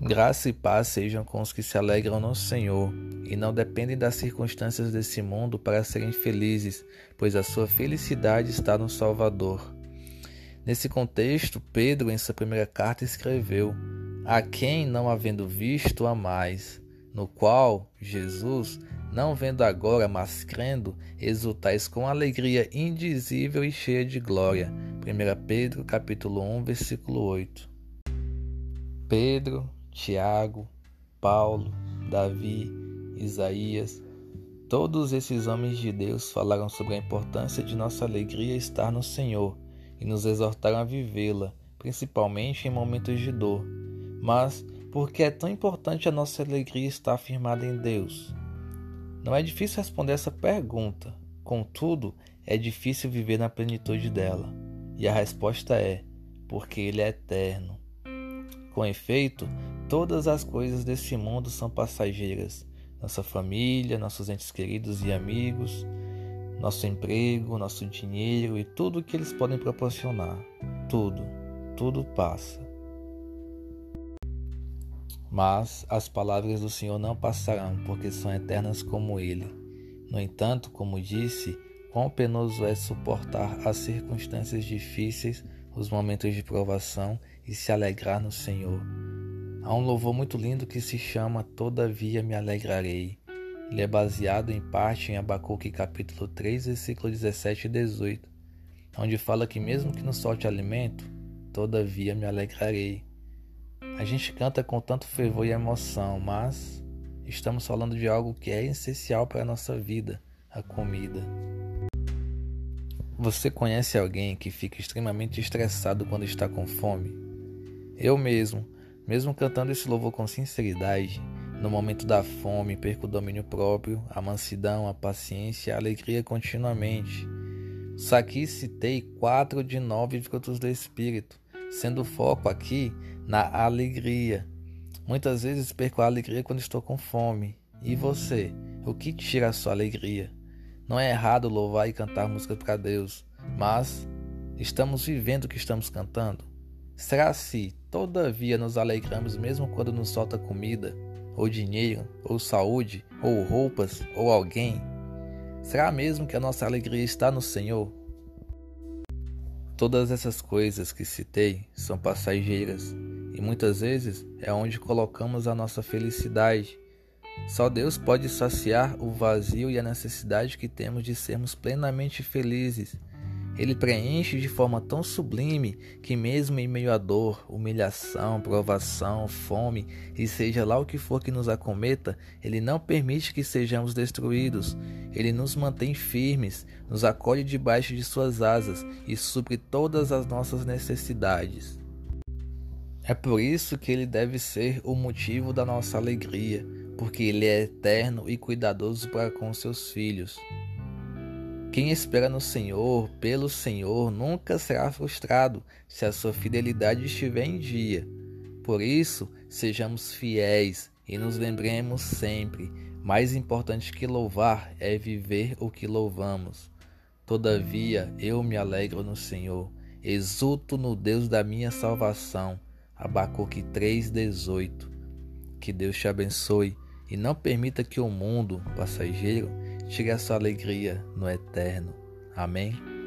Graça e paz sejam com os que se alegram no Senhor e não dependem das circunstâncias desse mundo para serem felizes, pois a sua felicidade está no Salvador. Nesse contexto, Pedro, em sua primeira carta, escreveu: A quem não havendo visto a mais, no qual Jesus, não vendo agora, mas crendo, exultais com alegria indizível e cheia de glória. 1 Pedro capítulo 1, versículo 8. Pedro, Tiago, Paulo, Davi, Isaías, todos esses homens de Deus falaram sobre a importância de nossa alegria estar no Senhor e nos exortaram a vivê-la, principalmente em momentos de dor. Mas por que é tão importante a nossa alegria estar firmada em Deus? Não é difícil responder essa pergunta, contudo, é difícil viver na plenitude dela. E a resposta é: porque Ele é eterno. Com efeito, todas as coisas desse mundo são passageiras. Nossa família, nossos entes queridos e amigos, nosso emprego, nosso dinheiro e tudo o que eles podem proporcionar. Tudo, tudo passa. Mas as palavras do Senhor não passarão, porque são eternas como Ele. No entanto, como disse, Quão penoso é suportar as circunstâncias difíceis, os momentos de provação e se alegrar no Senhor. Há um louvor muito lindo que se chama Todavia me alegrarei. Ele é baseado em parte em Abacuque capítulo 3, versículo 17 e 18, onde fala que mesmo que nos solte alimento, todavia me alegrarei. A gente canta com tanto fervor e emoção, mas estamos falando de algo que é essencial para a nossa vida, a comida. Você conhece alguém que fica extremamente estressado quando está com fome? Eu mesmo, mesmo cantando esse louvor com sinceridade, no momento da fome perco o domínio próprio, a mansidão, a paciência a alegria continuamente. Só aqui citei quatro de nove frutos do Espírito, sendo foco aqui na alegria. Muitas vezes perco a alegria quando estou com fome. E você? O que tira a sua alegria? Não é errado louvar e cantar música para Deus, mas estamos vivendo o que estamos cantando? Será se, todavia, nos alegramos mesmo quando nos falta comida, ou dinheiro, ou saúde, ou roupas, ou alguém? Será mesmo que a nossa alegria está no Senhor? Todas essas coisas que citei são passageiras e muitas vezes é onde colocamos a nossa felicidade só Deus pode saciar o vazio e a necessidade que temos de sermos plenamente felizes. Ele preenche de forma tão sublime que, mesmo em meio à dor, humilhação, provação, fome e seja lá o que for que nos acometa, Ele não permite que sejamos destruídos. Ele nos mantém firmes, nos acolhe debaixo de Suas asas e supre todas as nossas necessidades. É por isso que Ele deve ser o motivo da nossa alegria porque Ele é eterno e cuidadoso para com seus filhos. Quem espera no Senhor, pelo Senhor, nunca será frustrado se a sua fidelidade estiver em dia. Por isso, sejamos fiéis e nos lembremos sempre: mais importante que louvar é viver o que louvamos. Todavia, eu me alegro no Senhor, exulto no Deus da minha salvação. Abacuque 3,18. Que Deus te abençoe e não permita que o mundo passageiro tire a sua alegria no eterno. Amém?